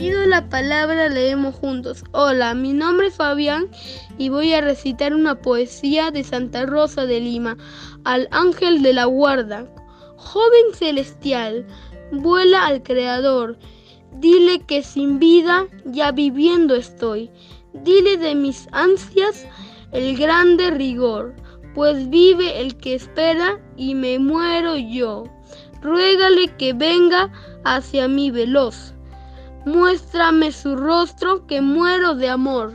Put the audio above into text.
Pido la palabra, leemos juntos. Hola, mi nombre es Fabián y voy a recitar una poesía de Santa Rosa de Lima al ángel de la guarda. Joven celestial, vuela al Creador. Dile que sin vida ya viviendo estoy. Dile de mis ansias el grande rigor, pues vive el que espera y me muero yo. Ruégale que venga hacia mí veloz. Muéstrame su rostro que muero de amor.